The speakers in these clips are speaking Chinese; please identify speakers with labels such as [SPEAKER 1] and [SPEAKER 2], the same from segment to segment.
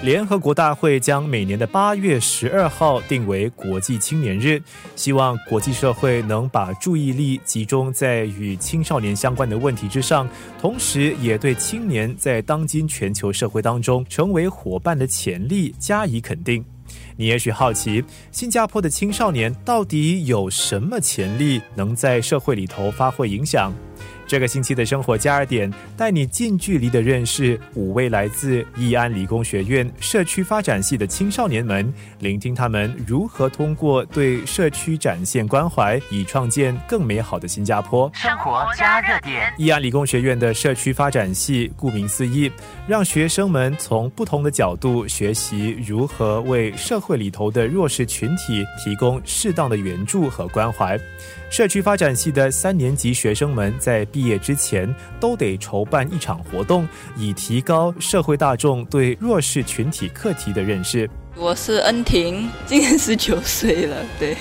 [SPEAKER 1] 联合国大会将每年的八月十二号定为国际青年日，希望国际社会能把注意力集中在与青少年相关的问题之上，同时也对青年在当今全球社会当中成为伙伴的潜力加以肯定。你也许好奇，新加坡的青少年到底有什么潜力，能在社会里头发挥影响？这个星期的生活加热点，带你近距离的认识五位来自义安理工学院社区发展系的青少年们，聆听他们如何通过对社区展现关怀，以创建更美好的新加坡。
[SPEAKER 2] 生活加热点，
[SPEAKER 1] 义安理工学院的社区发展系，顾名思义，让学生们从不同的角度学习如何为社会里头的弱势群体提供适当的援助和关怀。社区发展系的三年级学生们在毕业之前都得筹办一场活动，以提高社会大众对弱势群体课题的认识。
[SPEAKER 3] 我是恩婷，今年十九岁了，对。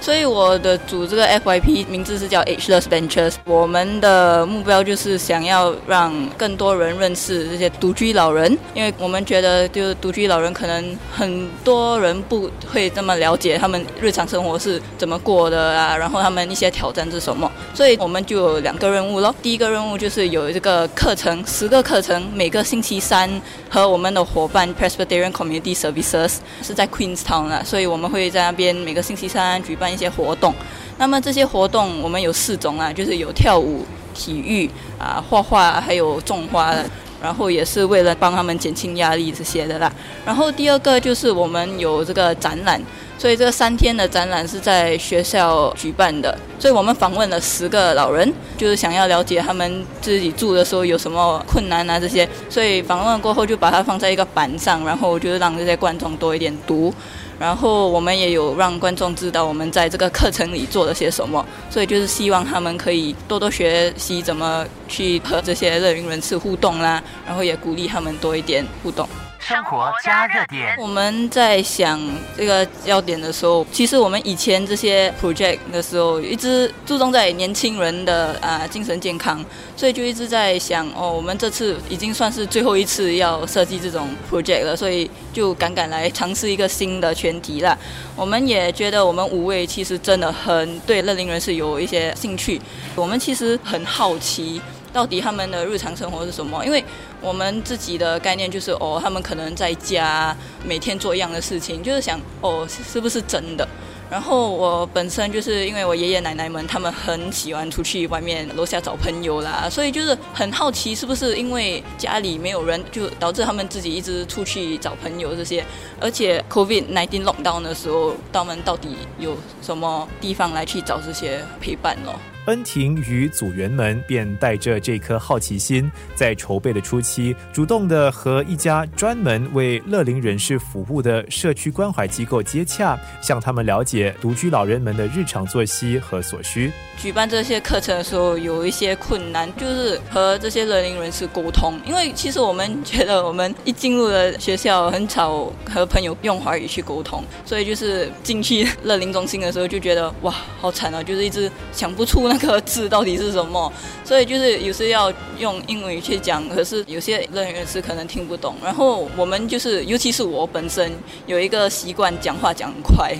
[SPEAKER 3] 所以我的组这个 FYP 名字是叫 Ageless Ventures。我们的目标就是想要让更多人认识这些独居老人，因为我们觉得就是独居老人可能很多人不会这么了解他们日常生活是怎么过的啊，然后他们一些挑战是什么。所以我们就有两个任务咯。第一个任务就是有这个课程，十个课程，每个星期三和我们的伙伴 Presbyterian Community Services 是在 Queenstown 啊，所以我们会在那边每个星期三举办。办一些活动，那么这些活动我们有四种啊，就是有跳舞、体育啊、画画，还有种花的，然后也是为了帮他们减轻压力这些的啦。然后第二个就是我们有这个展览，所以这三天的展览是在学校举办的，所以我们访问了十个老人，就是想要了解他们自己住的时候有什么困难啊这些，所以访问过后就把它放在一个板上，然后就是让这些观众多一点读。然后我们也有让观众知道我们在这个课程里做了些什么，所以就是希望他们可以多多学习怎么去和这些乐龄人士互动啦，然后也鼓励他们多一点互动。
[SPEAKER 2] 生活加热点。
[SPEAKER 3] 我们在想这个焦点的时候，其实我们以前这些 project 的时候，一直注重在年轻人的啊精神健康，所以就一直在想哦，我们这次已经算是最后一次要设计这种 project 了，所以就敢敢来尝试一个新的全题了。我们也觉得我们五位其实真的很对乐龄人士有一些兴趣，我们其实很好奇。到底他们的日常生活是什么？因为我们自己的概念就是哦，他们可能在家每天做一样的事情，就是想哦，是不是真的？然后我本身就是因为我爷爷奶奶们他们很喜欢出去外面楼下找朋友啦，所以就是很好奇是不是因为家里没有人，就导致他们自己一直出去找朋友这些。而且 COVID nineteen 涌到的时候，他们到底有什么地方来去找这些陪伴咯？
[SPEAKER 1] 恩婷与组员们便带着这颗好奇心，在筹备的初期，主动的和一家专门为乐龄人士服务的社区关怀机构接洽，向他们了解独居老人们的日常作息和所需。
[SPEAKER 3] 举办这些课程的时候，有一些困难，就是和这些乐龄人士沟通。因为其实我们觉得，我们一进入了学校，很少和朋友用华语去沟通，所以就是进去乐龄中心的时候，就觉得哇，好惨啊！就是一直想不出那个字到底是什么，所以就是有时要用英语去讲，可是有些乐龄人士可能听不懂。然后我们就是，尤其是我本身有一个习惯，讲话讲很快，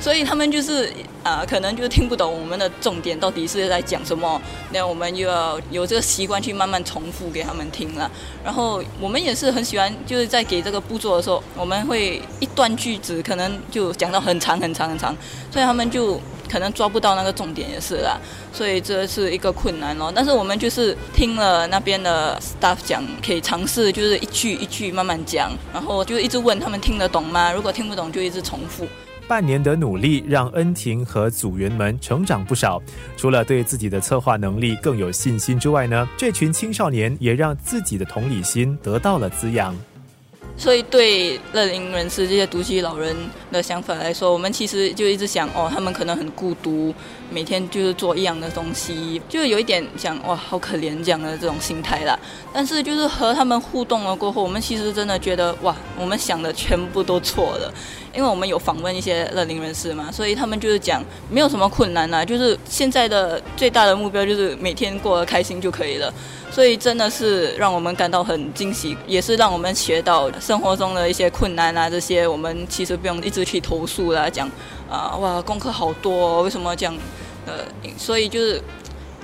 [SPEAKER 3] 所以他们就是啊，可能就听不懂我们的重点。到底是在讲什么？那我们又要有这个习惯去慢慢重复给他们听了。然后我们也是很喜欢，就是在给这个步骤的时候，我们会一段句子可能就讲到很长很长很长，所以他们就可能抓不到那个重点也是啦。所以这是一个困难咯。但是我们就是听了那边的 staff 讲，可以尝试就是一句一句慢慢讲，然后就一直问他们听得懂吗？如果听不懂，就一直重复。
[SPEAKER 1] 半年的努力让恩婷和组员们成长不少。除了对自己的策划能力更有信心之外呢，这群青少年也让自己的同理心得到了滋养。
[SPEAKER 3] 所以对乐龄人士这些独居老人的想法来说，我们其实就一直想哦，他们可能很孤独，每天就是做一样的东西，就有一点想哇，好可怜这样的这种心态啦。但是就是和他们互动了过后，我们其实真的觉得哇，我们想的全部都错了。因为我们有访问一些乐龄人士嘛，所以他们就是讲没有什么困难啊，就是现在的最大的目标就是每天过得开心就可以了。所以真的是让我们感到很惊喜，也是让我们学到生活中的一些困难啊，这些我们其实不用一直去投诉啦，讲啊哇功课好多，为什么这样？呃，所以就是。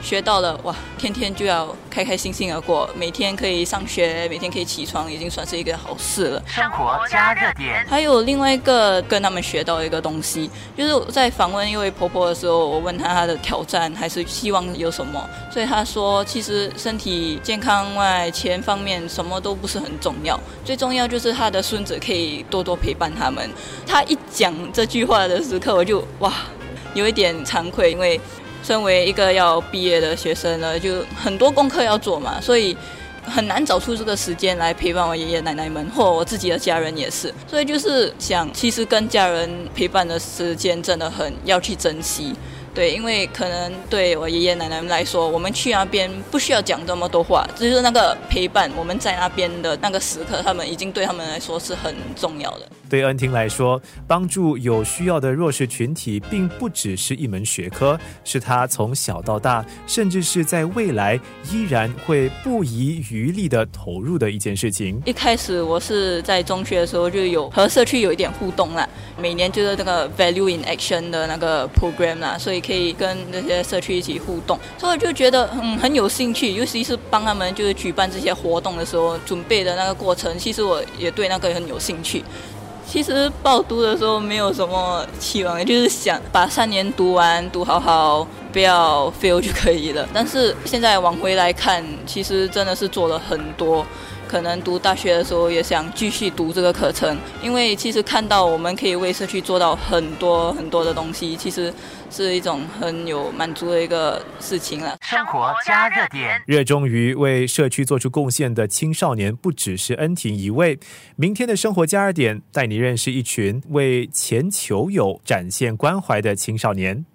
[SPEAKER 3] 学到了哇！天天就要开开心心的过，每天可以上学，每天可以起床，已经算是一个好事了。
[SPEAKER 2] 生活加热点。
[SPEAKER 3] 还有另外一个跟他们学到一个东西，就是在访问一位婆婆的时候，我问她她的挑战还是希望有什么，所以她说，其实身体健康外，钱方面什么都不是很重要，最重要就是她的孙子可以多多陪伴他们。她一讲这句话的时刻，我就哇，有一点惭愧，因为。身为一个要毕业的学生呢，就很多功课要做嘛，所以很难找出这个时间来陪伴我爷爷奶奶们，或我自己的家人也是。所以就是想，其实跟家人陪伴的时间真的很要去珍惜。对，因为可能对我爷爷奶奶们来说，我们去那边不需要讲这么多话，就是那个陪伴，我们在那边的那个时刻，他们已经对他们来说是很重要的。
[SPEAKER 1] 对恩婷来说，帮助有需要的弱势群体，并不只是一门学科，是他从小到大，甚至是在未来依然会不遗余力的投入的一件事情。
[SPEAKER 3] 一开始我是在中学的时候就有和社区有一点互动啦，每年就是那个 Value in Action 的那个 program 啦，所以。可以跟那些社区一起互动，所以我就觉得嗯很有兴趣，尤其是帮他们就是举办这些活动的时候，准备的那个过程，其实我也对那个很有兴趣。其实报读的时候没有什么期望，就是想把三年读完，读好好，不要 fail 就可以了。但是现在往回来看，其实真的是做了很多。可能读大学的时候也想继续读这个课程，因为其实看到我们可以为社区做到很多很多的东西，其实是一种很有满足的一个事情了。
[SPEAKER 2] 生活加热点，
[SPEAKER 1] 热衷于为社区做出贡献的青少年不只是恩婷一位。明天的生活加热点带你认识一群为前球友展现关怀的青少年。